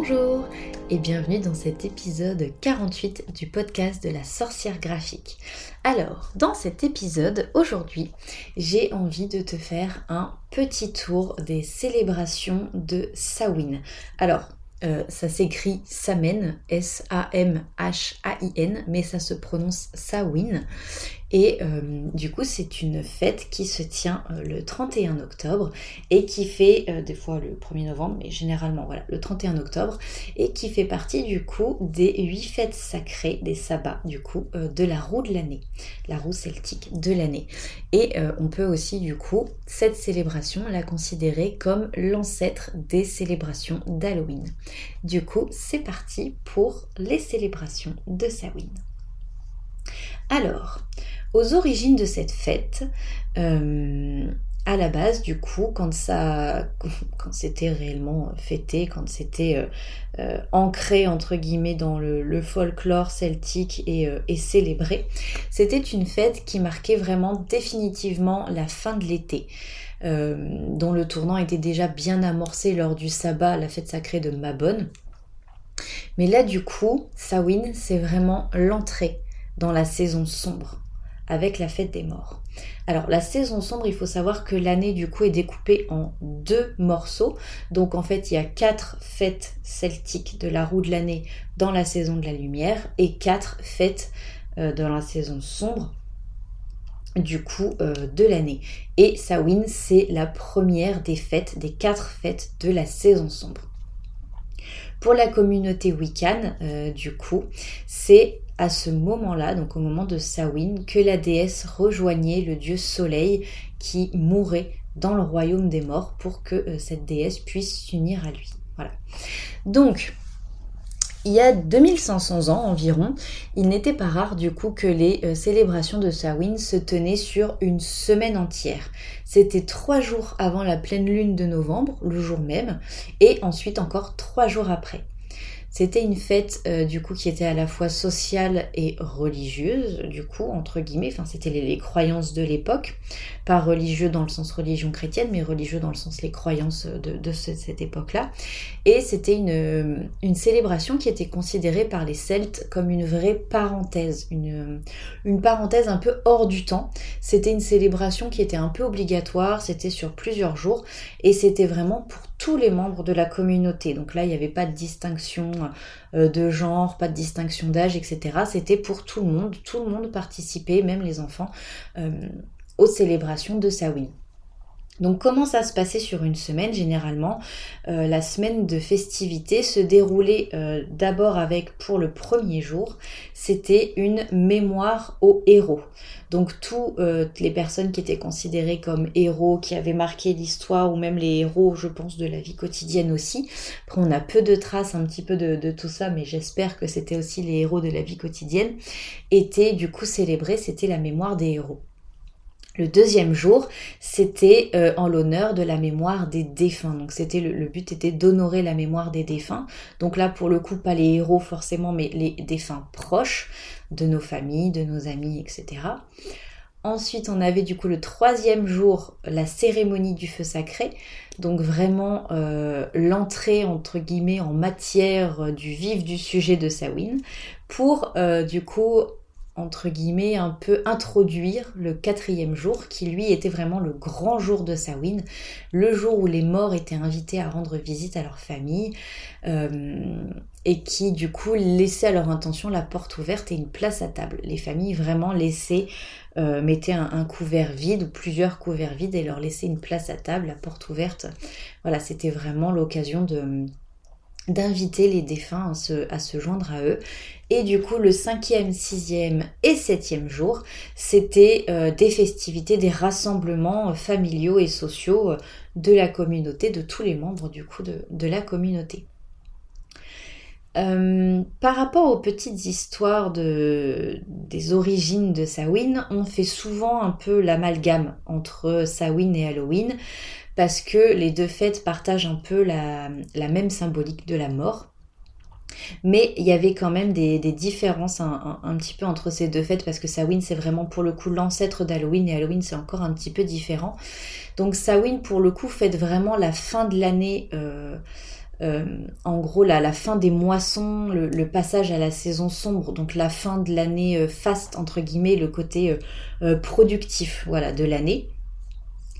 Bonjour et bienvenue dans cet épisode 48 du podcast de la sorcière graphique. Alors, dans cet épisode, aujourd'hui, j'ai envie de te faire un petit tour des célébrations de Samhain. Alors, euh, ça s'écrit Samen, S-A-M-H-A-I-N, mais ça se prononce Samhain. Et euh, du coup, c'est une fête qui se tient euh, le 31 octobre et qui fait, euh, des fois le 1er novembre, mais généralement voilà, le 31 octobre, et qui fait partie du coup des huit fêtes sacrées, des sabbats du coup, de la roue de l'année, la roue celtique de l'année. Et on peut aussi du coup, cette célébration la considérer comme l'ancêtre des célébrations d'Halloween. Du coup, c'est parti pour les célébrations de Samhain. Alors, aux origines de cette fête, euh, à la base, du coup, quand ça, quand c'était réellement fêté, quand c'était euh, euh, ancré entre guillemets dans le, folklore celtique et, célébré, c'était une fête qui marquait vraiment définitivement la fin de l'été. dont le tournant était déjà bien amorcé lors du sabbat, la fête sacrée de Mabon. Mais là, du coup, Samhain, c'est vraiment l'entrée dans la saison sombre avec la fête des morts. Alors la saison sombre, il faut savoir que l'année du coup est découpée en deux morceaux. Donc en fait, il y a quatre fêtes celtiques de la roue de l'année dans la saison de la lumière et quatre fêtes euh, dans la saison sombre du coup euh, de l'année. Et Samhain, c'est la première des fêtes, des quatre fêtes de la saison sombre. Pour la communauté Wiccan, euh, du coup, c'est à ce moment-là, donc au moment de Samhain, que la déesse rejoignait le dieu Soleil qui mourait dans le royaume des morts pour que euh, cette déesse puisse s'unir à lui. Voilà. Donc, il y a 2500 ans environ, il n'était pas rare du coup que les euh, célébrations de Samhain se tenaient sur une semaine entière. C'était trois jours avant la pleine lune de novembre, le jour même, et ensuite encore trois jours après. C'était une fête euh, du coup qui était à la fois sociale et religieuse, du coup entre guillemets. Enfin, c'était les, croyances de l'époque, pas religieux dans le sens religion chrétienne, mais religieux dans le sens les croyances de, cette époque-là. Et c'était une, une célébration qui était considérée par les Celtes comme une vraie parenthèse, une, une parenthèse un peu hors du temps. C'était une célébration qui était un peu obligatoire, c'était sur plusieurs jours, et c'était vraiment pour tous les membres de la communauté. Donc là, il n'y avait pas de distinction euh, de genre, pas de distinction d'âge, etc. C'était pour tout le monde. Tout le monde participait, même les enfants, euh, aux célébrations de Samhain. Donc comment ça se passait sur une semaine Généralement, euh, la semaine de festivité se déroulait d'abord avec, pour le premier jour, c'était une mémoire aux héros. Donc toutes euh, les personnes qui étaient considérées comme héros, qui avaient marqué l'histoire, ou même les héros, je pense, de la vie quotidienne aussi. Après, on a peu de traces un petit peu de, tout ça, mais j'espère que c'était aussi les héros de la vie quotidienne, étaient du coup célébrés, c'était la mémoire des héros. Le deuxième jour, c'était euh, en l'honneur de la mémoire des défunts. Donc c'était le, but était d'honorer la mémoire des défunts. Donc là, pour le coup, pas les héros forcément, mais les défunts proches de nos familles, de nos amis, etc. Ensuite, on avait du coup le troisième jour la cérémonie du feu sacré, donc vraiment euh, l'entrée entre guillemets en matière euh, du vif du sujet de Samhain, pour du coup entre guillemets, un peu introduire le quatrième jour, qui lui était vraiment le grand jour de Samhain, le jour où les morts étaient invités à rendre visite à leur famille, euh, et qui du coup laissait à leur intention la porte ouverte et une place à table. Les familles vraiment laissaient, euh, mettaient un, couvert vide ou plusieurs couverts vides et leur laissaient une place à table, la porte ouverte. Voilà, c'était vraiment l'occasion d'inviter les défunts à se, joindre à eux. Et du coup, le cinquième, sixième et septième jour, c'était euh, des festivités, des rassemblements familiaux et sociaux euh, de la communauté, de tous les membres du coup de, la communauté. Euh, par rapport aux petites histoires de, des origines de Samhain, on fait souvent un peu l'amalgame entre Samhain et Halloween parce que les deux fêtes partagent un peu la, même symbolique de la mort. Mais il y avait quand même des, différences un, petit peu entre ces deux fêtes parce que Samhain c'est vraiment pour le coup l'ancêtre d'Halloween et Halloween c'est encore un petit peu différent. Donc Samhain pour le coup fête vraiment la fin de l'année euh, en gros la, la, fin des moissons, le, passage à la saison sombre, donc la fin de l'année faste entre guillemets, le côté productif voilà de l'année.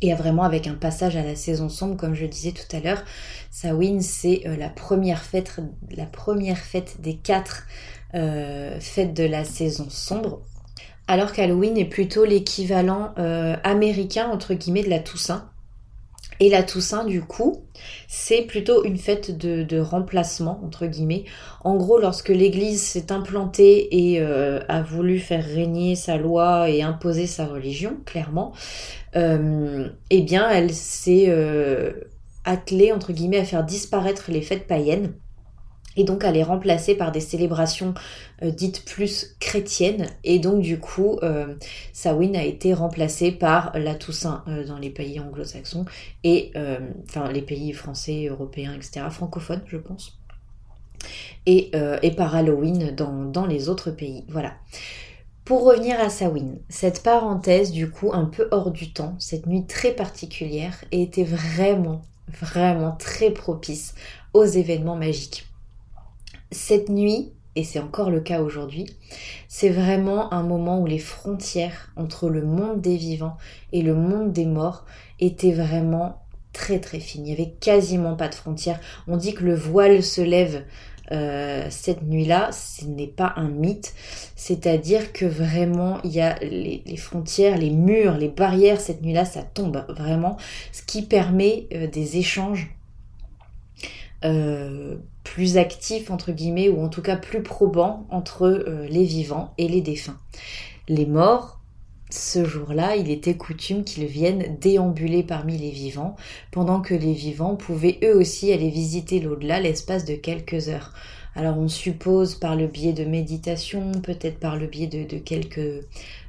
Et vraiment avec un passage à la saison sombre, comme je disais tout à l'heure, Samhain c'est la première fête, la première fête des quatre fêtes de la saison sombre alors qu'Halloween est plutôt l'équivalent euh, américain, entre guillemets, de la Toussaint. Et la Toussaint, du coup, c'est plutôt une fête de, remplacement, entre guillemets. En gros, lorsque l'Église s'est implantée et euh, a voulu faire régner sa loi et imposer sa religion, clairement, euh, eh bien, elle s'est attelée, entre guillemets, à faire disparaître les fêtes païennes et donc elle est remplacée par des célébrations euh, dites plus chrétiennes et donc du coup euh, Samhain a été remplacée par la Toussaint euh, dans les pays anglo-saxons et enfin les pays français, européens, etc. francophones je pense et, et par Halloween dans, dans, les autres pays voilà. Pour revenir à Samhain, cette parenthèse du coup un peu hors du temps, cette nuit très particulière était vraiment vraiment très propice aux événements magiques cette nuit, et c'est encore le cas aujourd'hui, c'est vraiment un moment où les frontières entre le monde des vivants et le monde des morts étaient vraiment très très fines. Il n'y avait quasiment pas de frontières. On dit que le voile se lève euh, cette nuit-là, ce n'est pas un mythe, c'est-à-dire que vraiment il y a les, frontières, les murs, les barrières, cette nuit-là, ça tombe vraiment, ce qui permet euh, des échanges euh, plus actif entre guillemets ou en tout cas plus probant entre euh, les vivants et les défunts. Les morts, ce jour-là, il était coutume qu'ils viennent déambuler parmi les vivants, pendant que les vivants pouvaient eux aussi aller visiter l'au-delà l'espace de quelques heures. Alors on suppose par le biais de méditation, peut-être par le biais de, quelques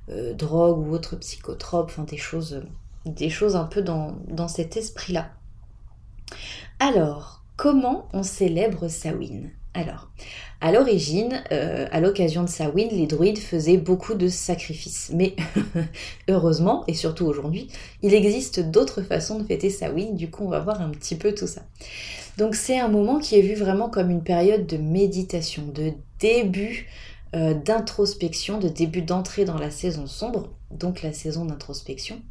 euh, drogues ou autres psychotropes, enfin des choses, des choses un peu dans, dans cet esprit-là. Alors, Comment on célèbre Samhain Alors, à l'origine, euh, à l'occasion de Samhain, les druides faisaient beaucoup de sacrifices. Mais heureusement, et surtout aujourd'hui, il existe d'autres façons de fêter Samhain, du coup on va voir un petit peu tout ça. Donc c'est un moment qui est vu vraiment comme une période de méditation, de début euh, d'introspection, de début d'entrée dans la saison sombre, donc la saison d'introspection.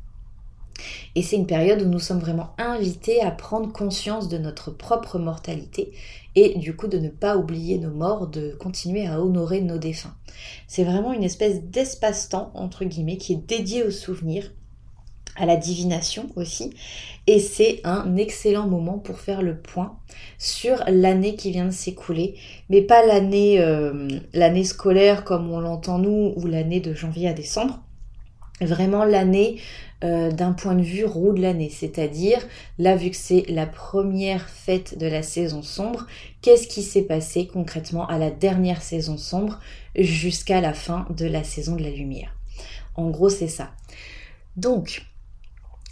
Et c'est une période où nous sommes vraiment invités à prendre conscience de notre propre mortalité et du coup de ne pas oublier nos morts, de continuer à honorer nos défunts. C'est vraiment une espèce d'espace-temps, entre guillemets, qui est dédié aux souvenirs, à la divination aussi, et c'est un excellent moment pour faire le point sur l'année qui vient de s'écouler, mais pas l'année euh, l'année scolaire comme on l'entend nous, ou l'année de janvier à décembre, vraiment l'année euh, d'un point de vue roue de l'année, c'est-à-dire là vu que c'est la première fête de la saison sombre, qu'est-ce qui s'est passé concrètement à la dernière saison sombre jusqu'à la fin de la saison de la lumière? En gros c'est ça. Donc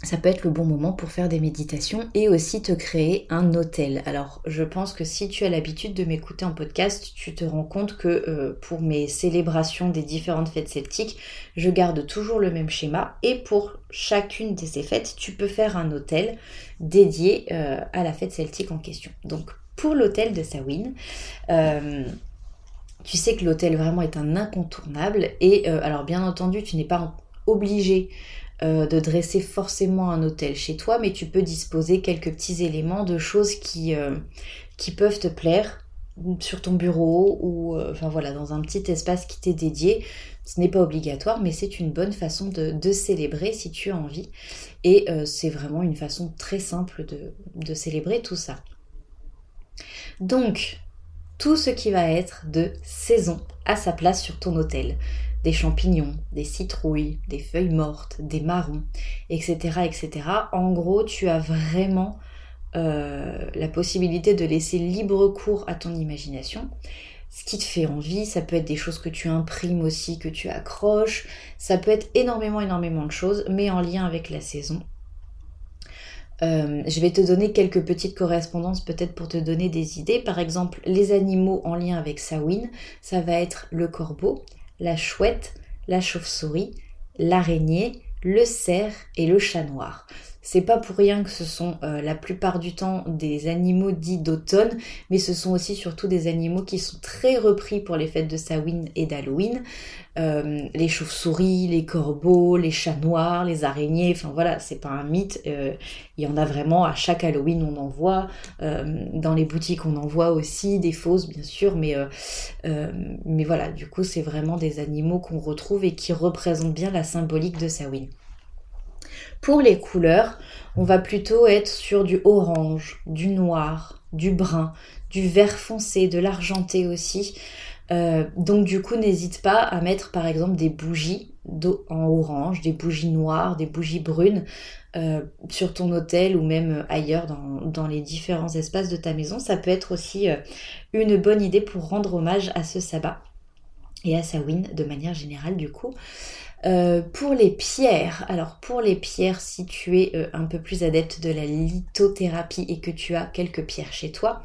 ça peut être le bon moment pour faire des méditations et aussi te créer un hôtel. Alors je pense que si tu as l'habitude de m'écouter en podcast, tu te rends compte que euh, pour mes célébrations des différentes fêtes celtiques, je garde toujours le même schéma et pour chacune de ces fêtes, tu peux faire un hôtel dédié euh, à la fête celtique en question. Donc pour l'hôtel de Samhain, euh, tu sais que l'hôtel vraiment est un incontournable et alors bien entendu tu n'es pas obligé euh, de dresser forcément un hôtel chez toi, mais tu peux disposer quelques petits éléments de choses qui, euh, qui peuvent te plaire sur ton bureau ou euh, enfin voilà dans un petit espace qui t'est dédié. Ce n'est pas obligatoire, mais c'est une bonne façon de, célébrer si tu as envie. Et c'est vraiment une façon très simple de, de célébrer tout ça. Donc, tout ce qui va être de saison à sa place sur ton hôtel des champignons, des citrouilles, des feuilles mortes, des marrons, etc. etc. En gros, tu as vraiment euh, la possibilité de laisser libre cours à ton imagination. Ce qui te fait envie, ça peut être des choses que tu imprimes aussi, que tu accroches, ça peut être énormément, énormément de choses, mais en lien avec la saison. Euh, je vais te donner quelques petites correspondances peut-être pour te donner des idées. Par exemple, les animaux en lien avec Samhain, ça va être le corbeau, la chouette, la chauve-souris, l'araignée, le cerf et le chat noir. C'est pas pour rien que ce sont euh, la plupart du temps des animaux dits d'automne, mais ce sont aussi surtout des animaux qui sont très repris pour les fêtes de Samhain et d'Halloween. Euh, les chauves-souris, les corbeaux, les chats noirs, les araignées, enfin voilà, c'est pas un mythe. Euh, il y en a vraiment à chaque Halloween, on en voit. dans les boutiques, on en voit aussi des fausses, bien sûr, mais, voilà, du coup, c'est vraiment des animaux qu'on retrouve et qui représentent bien la symbolique de Samhain. Pour les couleurs, on va plutôt être sur du orange, du noir, du brun, du vert foncé, de l'argenté aussi. Euh, donc du coup, n'hésite pas à mettre par exemple des bougies en orange, des bougies noires, des bougies brunes euh, sur ton hôtel ou même ailleurs dans, les différents espaces de ta maison. Ça peut être aussi euh, une bonne idée pour rendre hommage à ce sabbat et à Samhain de manière générale du coup. Euh, pour les pierres, alors pour les pierres, si tu es euh, un peu plus adepte de la lithothérapie et que tu as quelques pierres chez toi,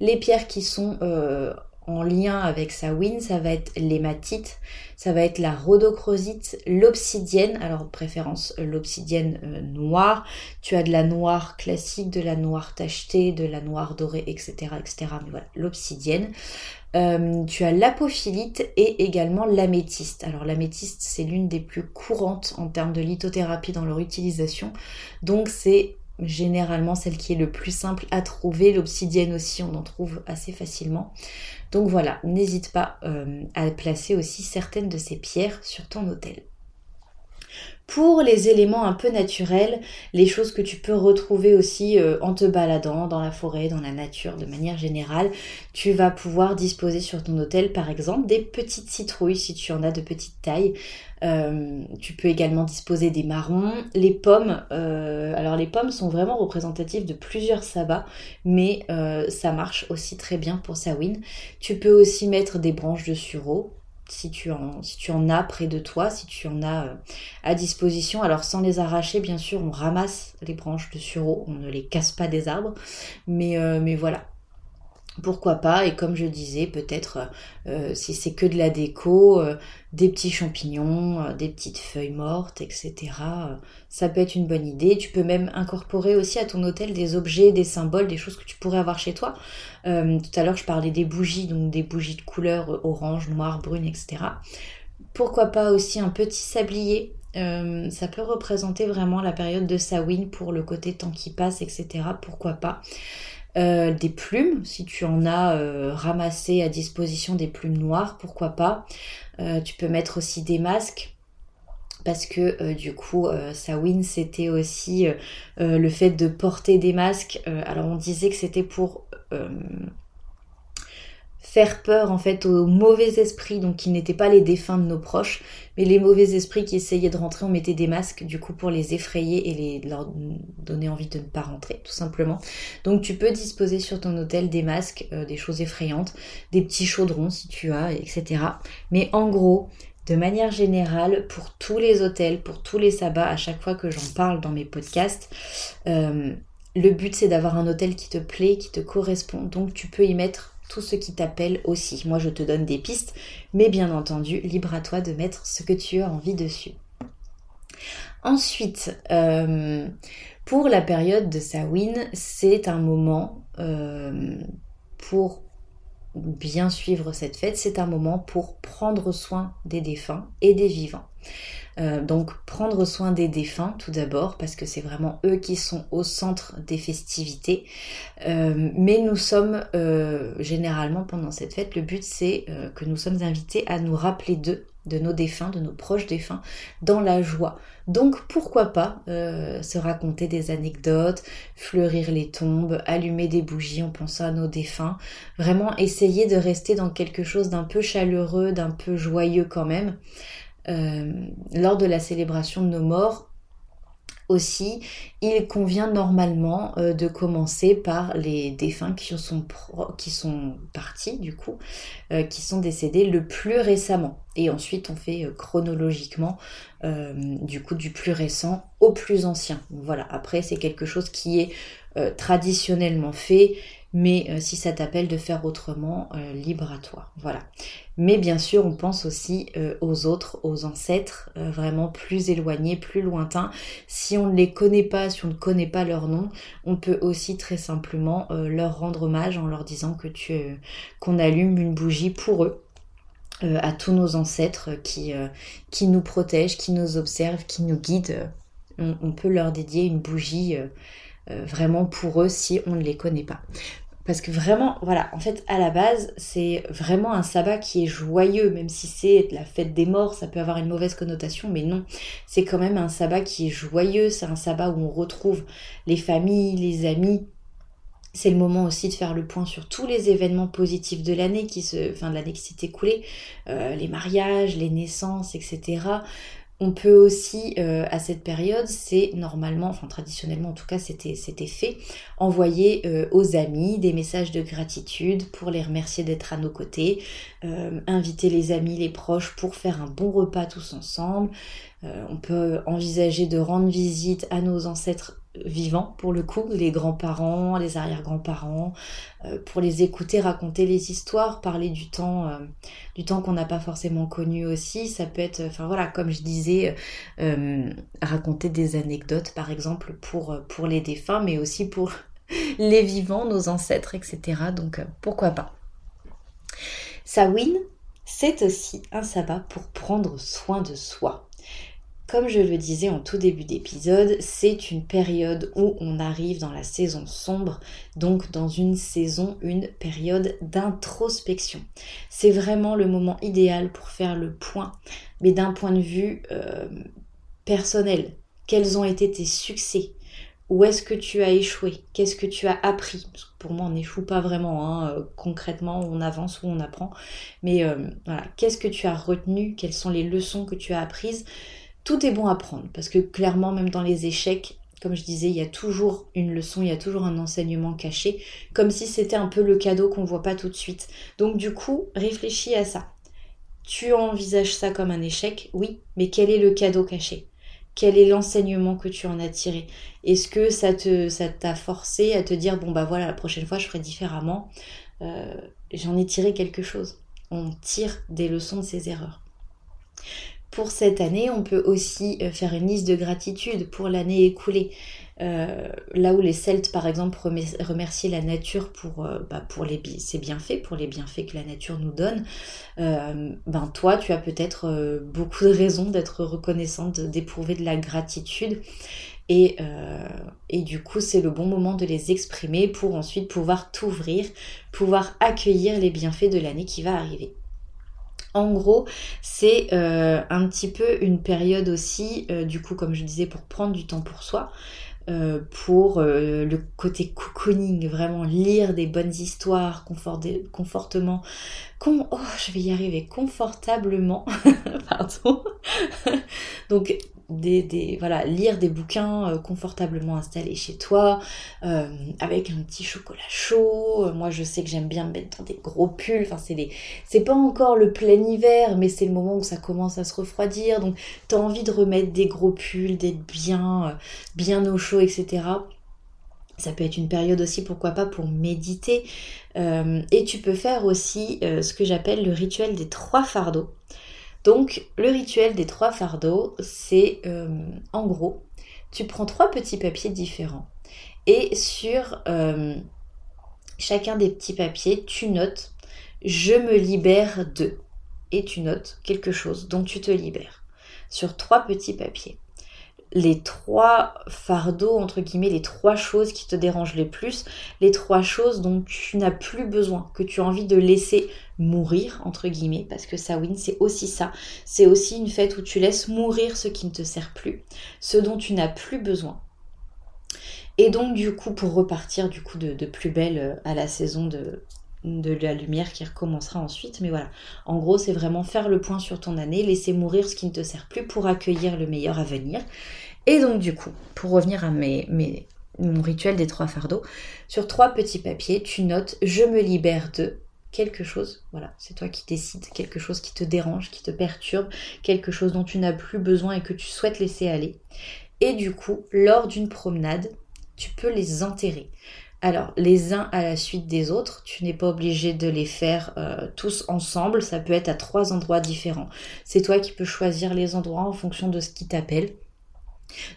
les pierres qui sont euh, en lien avec sa win, ça va être l'hématite, ça va être la rhodochrosite, l'obsidienne, alors préférence l'obsidienne noire. Tu as de la noire classique, de la noire tachetée, de la noire dorée, etc. etc. Mais voilà, l'obsidienne. Euh, tu as l'apophilite et également l'améthyste. Alors l'améthyste, c'est l'une des plus courantes en termes de lithothérapie dans leur utilisation. Donc c'est généralement celle qui est le plus simple à trouver. L'obsidienne aussi, on en trouve assez facilement. Donc voilà, n'hésite pas euh, à placer aussi certaines de ces pierres sur ton hôtel. Pour les éléments un peu naturels, les choses que tu peux retrouver aussi euh, en te baladant dans la forêt, dans la nature de manière générale, tu vas pouvoir disposer sur ton hôtel par exemple des petites citrouilles si tu en as de petite taille. Euh, tu peux également disposer des marrons, les pommes. Euh, alors les pommes sont vraiment représentatives de plusieurs sabbats, mais ça marche aussi très bien pour Sawin. Tu peux aussi mettre des branches de sureau, si tu, en, as près de toi, si tu en as euh, à disposition. Alors sans les arracher, bien sûr, on ramasse les branches de sureau, on ne les casse pas des arbres, mais, euh, mais voilà, pourquoi pas et comme je disais peut-être euh, si c'est que de la déco euh, des petits champignons euh, des petites feuilles mortes etc ça peut être une bonne idée. Tu peux même incorporer aussi à ton hôtel des objets des symboles des choses que tu pourrais avoir chez toi. Tout à l'heure je parlais des bougies donc des bougies de couleur orange noir brune etc pourquoi pas aussi un petit sablier ça peut représenter vraiment la période de Samhain pour le côté temps qui passe, etc. Pourquoi pas euh, des plumes, si tu en as euh, ramassé à disposition des plumes noires, pourquoi pas. Euh, tu peux mettre aussi des masques parce que du coup Sawin c'était aussi le fait de porter des masques alors on disait que c'était pour faire peur en fait aux mauvais esprits, donc qui n'étaient pas les défunts de nos proches, mais les mauvais esprits qui essayaient de rentrer, on mettait des masques du coup pour les effrayer et les, leur donner envie de ne pas rentrer, tout simplement. Donc tu peux disposer sur ton hôtel des masques, euh, des choses effrayantes, des petits chaudrons si tu as, etc. Mais en gros, de manière générale, pour tous les hôtels, pour tous les sabbats, à chaque fois que j'en parle dans mes podcasts, euh, le but c'est d'avoir un hôtel qui te plaît, qui te correspond. Donc tu peux y mettre tout ce qui t'appelle aussi. Moi, je te donne des pistes, mais bien entendu, libre à toi de mettre ce que tu as envie dessus. Ensuite, euh, pour la période de Samhain, c'est un moment euh, pour bien suivre cette fête, c'est un moment pour prendre soin des défunts et des vivants. Euh, donc prendre soin des défunts tout d'abord parce que c'est vraiment eux qui sont au centre des festivités. Euh, mais nous sommes euh, généralement pendant cette fête, le but c'est que nous sommes invités à nous rappeler d'eux, de nos défunts, de nos proches défunts, dans la joie. Donc pourquoi pas se raconter des anecdotes, fleurir les tombes, allumer des bougies en pensant à nos défunts, vraiment essayer de rester dans quelque chose d'un peu chaleureux, d'un peu joyeux quand même. Euh, lors de la célébration de nos morts, aussi, il convient normalement euh, de commencer par les défunts qui sont, partis, du coup, euh, qui sont décédés le plus récemment. Et ensuite, on fait chronologiquement, du coup, du plus récent au plus ancien. Voilà, après, c'est quelque chose qui est traditionnellement fait Mais euh, si ça t'appelle de faire autrement, euh, libre à toi. Voilà. Mais bien sûr, on pense aussi euh, aux autres, aux ancêtres, vraiment plus éloignés, plus lointains. Si on ne les connaît pas, si on ne connaît pas leur nom, on peut aussi très simplement leur rendre hommage en leur disant que tu qu'on allume une bougie pour eux. à tous nos ancêtres qui, qui nous protègent, qui nous observent, qui nous guident. on peut leur dédier une bougie vraiment pour eux si on ne les connaît pas. Parce que vraiment, voilà, en fait, à la base, c'est vraiment un sabbat qui est joyeux, même si c'est la fête des morts, ça peut avoir une mauvaise connotation, mais non, c'est quand même un sabbat qui est joyeux, c'est un sabbat où on retrouve les familles, les amis. C'est le moment aussi de faire le point sur tous les événements positifs de l'année qui se, enfin de l'année qui s'est écoulée, euh, les mariages, les naissances, etc. On peut aussi, euh, à cette période, c'est normalement, enfin traditionnellement en tout cas, c'était, fait, envoyer euh, aux amis des messages de gratitude pour les remercier d'être à nos côtés, euh, inviter les amis, les proches pour faire un bon repas tous ensemble. on peut envisager de rendre visite à nos ancêtres vivants pour le coup, les grands-parents, les arrière-grands-parents, euh, pour les écouter raconter les histoires, parler du temps, euh, du temps qu'on n'a pas forcément connu aussi. Ça peut être, enfin voilà, comme je disais, euh, raconter des anecdotes par exemple pour, pour les défunts, mais aussi pour les vivants, nos ancêtres, etc. Donc pourquoi pas. Sawin, c'est aussi un sabbat pour prendre soin de soi. Comme je le disais en tout début d'épisode, c'est une période où on arrive dans la saison sombre, donc dans une saison, une période d'introspection. C'est vraiment le moment idéal pour faire le point, mais d'un point de vue euh, personnel. Quels ont été tes succès? Où est-ce que tu as échoué? Qu'est-ce que tu as appris? Pour moi, on n'échoue pas vraiment. Hein, euh, concrètement, on avance ou on apprend. Mais euh, voilà, qu'est-ce que tu as retenu? Quelles sont les leçons que tu as apprises? Tout est bon à prendre parce que clairement, même dans les échecs, comme je disais, il y a toujours une leçon, il y a toujours un enseignement caché, comme si c'était un peu le cadeau qu'on voit pas tout de suite. Donc du coup, réfléchis à ça. Tu envisages ça comme un échec, oui, mais quel est le cadeau caché? Quel est l'enseignement que tu en as tiré? Est-ce que ça te ça t'a forcé à te dire bon bah voilà la prochaine fois je ferai différemment? Euh, J'en ai tiré quelque chose. On tire des leçons de ses erreurs. Pour cette année, on peut aussi euh, faire une liste de gratitude pour l'année écoulée. Euh, là où les Celtes, par exemple, remerciaient la nature pour, euh, bah, les, ses bienfaits, pour les bienfaits que la nature nous donne, ben toi, tu as peut-être beaucoup de raisons d'être reconnaissante, d'éprouver de la gratitude. Et du coup, c'est le bon moment de les exprimer pour ensuite pouvoir t'ouvrir, pouvoir accueillir les bienfaits de l'année qui va arriver. En gros, c'est euh, un petit peu une période aussi, euh, du coup, comme je disais, pour prendre du temps pour soi, euh, pour le côté cocooning, vraiment lire des bonnes histoires, confortement, oh, je vais y arriver, confortablement, pardon. Donc voilà, lire des bouquins euh, confortablement installés chez toi, euh, avec un petit chocolat chaud. Euh, moi, je sais que j'aime bien me mettre des gros pulls. Enfin, c'est c'est pas encore le plein hiver, mais c'est le moment où ça commence à se refroidir. Donc, t'as envie de remettre des gros pulls, d'être bien, bien au chaud, etc. Ça peut être une période aussi, pourquoi pas, pour méditer. et tu peux faire aussi ce que j'appelle le rituel des trois fardeaux. Donc le rituel des trois fardeaux, c'est euh, en gros, tu prends trois petits papiers différents. Et sur euh, chacun des petits papiers, tu notes je me libère de et tu notes quelque chose dont tu te libères sur trois petits papiers. Les trois fardeaux, entre guillemets, les trois choses qui te dérangent les plus, les trois choses dont tu n'as plus besoin, que tu as envie de laisser mourir, entre guillemets, parce que Sawin, c'est aussi ça. C'est aussi une fête où tu laisses mourir ce qui ne te sert plus, ce dont tu n'as plus besoin. Et donc, du coup, pour repartir du coup de, de plus belle euh, à la saison de, de la lumière qui recommencera ensuite. Mais voilà, en gros, c'est vraiment faire le point sur ton année, laisser mourir ce qui ne te sert plus pour accueillir le meilleur à venir. Et donc, du coup, pour revenir à mes, mes, mon rituel des trois fardeaux, sur trois petits papiers, tu notes je me libère de quelque chose, voilà, c'est toi qui décides, quelque chose qui te dérange, qui te perturbe, quelque chose dont tu n'as plus besoin et que tu souhaites laisser aller. Et du coup, lors d'une promenade, tu peux les enterrer. Alors, les uns à la suite des autres, tu n'es pas obligé de les faire euh, tous ensemble, ça peut être à trois endroits différents. C'est toi qui peux choisir les endroits en fonction de ce qui t'appelle.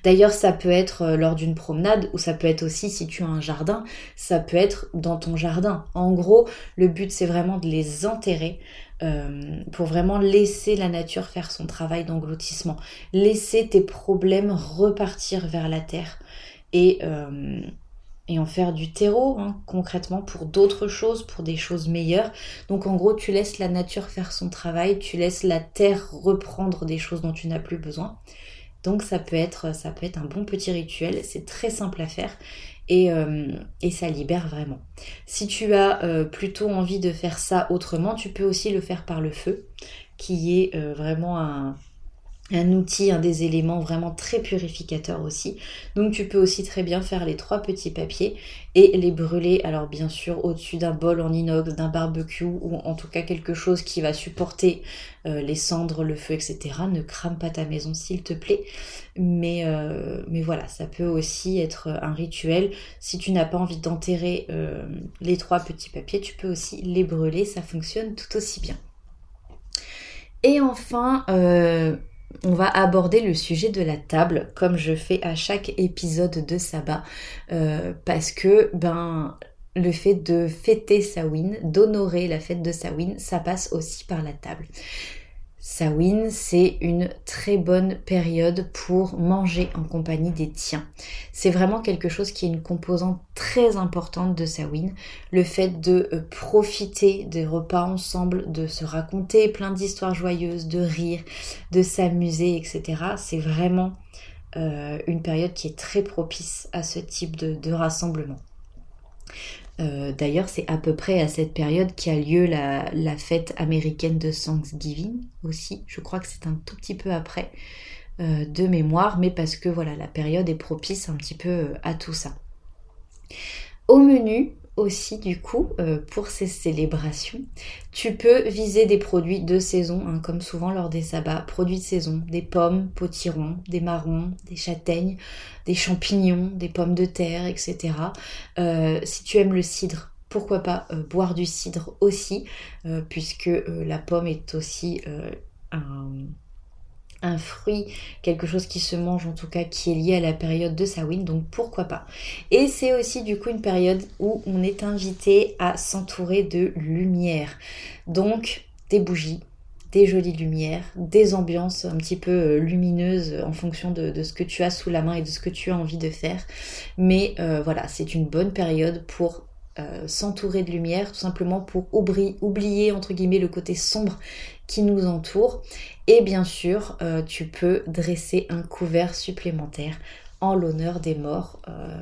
D'ailleurs, ça peut être euh, lors d'une promenade ou ça peut être aussi si tu as un jardin, ça peut être dans ton jardin. En gros, le but c'est vraiment de les enterrer euh, pour vraiment laisser la nature faire son travail d'engloutissement, laisser tes problèmes repartir vers la terre et, euh, en faire du terreau hein, concrètement pour d'autres choses, pour des choses meilleures. Donc en gros, tu laisses la nature faire son travail, tu laisses la terre reprendre des choses dont tu n'as plus besoin. Donc ça peut être, ça peut être un bon petit rituel, c'est très simple à faire et, euh, ça libère vraiment. Si tu as euh, plutôt envie de faire ça autrement, tu peux aussi le faire par le feu, qui est euh, vraiment un, un outil, un des éléments vraiment très purificateurs aussi. Donc tu peux aussi très bien faire les trois petits papiers et les brûler, alors bien sûr au-dessus d'un bol en inox, d'un barbecue ou en tout cas quelque chose qui va supporter euh, les cendres, le feu, etc. Ne crame pas ta maison s'il te plaît. Mais, euh, mais voilà, ça peut aussi être un rituel. Si tu n'as pas envie d'enterrer euh, les trois petits papiers, tu peux aussi les brûler, ça fonctionne tout aussi bien. Et enfin, on va aborder le sujet de la table, comme je fais à chaque épisode de Sabbat, euh, parce que ben le fait de fêter Sawin, d'honorer la fête de Sawin, ça passe aussi par la table. Sawin, c'est une très bonne période pour manger en compagnie des tiens. C'est vraiment quelque chose qui est une composante très importante de Sawin. Le fait de euh, profiter des repas ensemble, de se raconter plein d'histoires joyeuses, de rire, de s'amuser, etc. C'est vraiment euh, une période qui est très propice à ce type de rassemblement. Euh, d'ailleurs, c'est à peu près à cette période qu'a lieu la, fête américaine de Thanksgiving aussi. Je crois que c'est un tout petit peu après euh, de mémoire, mais parce que voilà, la période est propice un petit peu euh, à tout ça. Au menu, aussi du coup euh, pour ces célébrations. Tu peux viser des produits de saison, hein, comme souvent lors des sabbats, produits de saison, des pommes, potirons, des marrons, des châtaignes, des champignons, des pommes de terre, etc. Euh, si tu aimes le cidre, pourquoi pas euh, boire du cidre aussi, puisque la pomme est aussi un un fruit, quelque chose qui se mange en tout cas qui est lié à la période de Samhain, donc pourquoi pas. Et c'est aussi du coup une période où on est invité à s'entourer de lumière. Donc des bougies, des jolies lumières, des ambiances un petit peu euh, lumineuses en fonction de, ce que tu as sous la main et de ce que tu as envie de faire. Mais euh, voilà, c'est une bonne période pour euh, s'entourer de lumière, tout simplement pour oublier, entre guillemets le côté sombre qui nous entoure. Et bien sûr, euh, tu peux dresser un couvert supplémentaire en l'honneur des morts. Euh,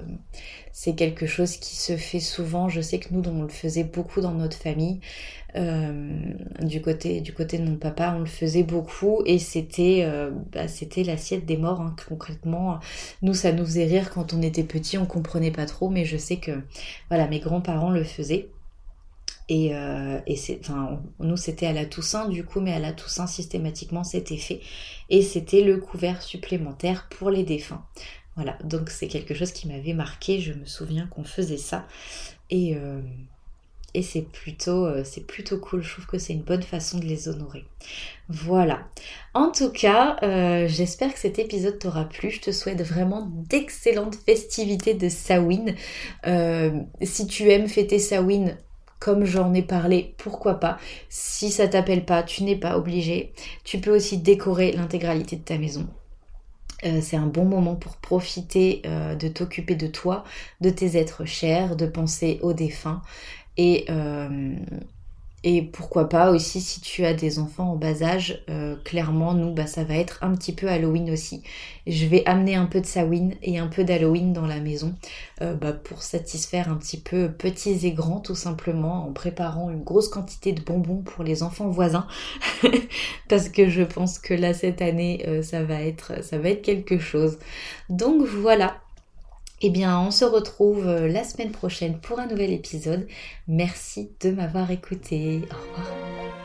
c'est quelque chose qui se fait souvent. Je sais que nous, on le faisait beaucoup dans notre famille. Euh, du côté du côté de mon papa, on le faisait beaucoup et c'était bah, c'était l'assiette des morts hein, concrètement. Nous, ça nous faisait rire quand on était petit, on comprenait pas trop, mais je sais que voilà, mes grands-parents le faisaient. Et, enfin, nous c'était à la Toussaint du coup, mais à la Toussaint systématiquement c'était fait. Et c'était le couvert supplémentaire pour les défunts. Voilà, donc c'est quelque chose qui m'avait marqué, je me souviens qu'on faisait ça. Et, euh, c'est plutôt, euh, c'est plutôt cool, je trouve que c'est une bonne façon de les honorer. Voilà. En tout cas, euh, j'espère que cet épisode t'aura plu. Je te souhaite vraiment d'excellentes festivités de Sawin. si tu aimes fêter Sawin, comme j'en ai parlé, pourquoi pas. Si ça t'appelle pas, tu n'es pas obligé. Tu peux aussi décorer l'intégralité de ta maison. Euh, c'est un bon moment pour profiter euh, de t'occuper de toi, de tes êtres chers, de penser aux défunts et, euh, et pourquoi pas aussi si tu as des enfants en bas âge, euh, clairement nous bah, ça va être un petit peu Halloween aussi. Je vais amener un peu de Samhain et un peu d'Halloween dans la maison euh, bah, pour satisfaire un petit peu petits et grands tout simplement en préparant une grosse quantité de bonbons pour les enfants voisins parce que je pense que là cette année euh, ça va être ça va être quelque chose. Donc voilà, eh bien, on se retrouve euh, la semaine prochaine pour un nouvel épisode. Merci de m'avoir écouté. Au revoir.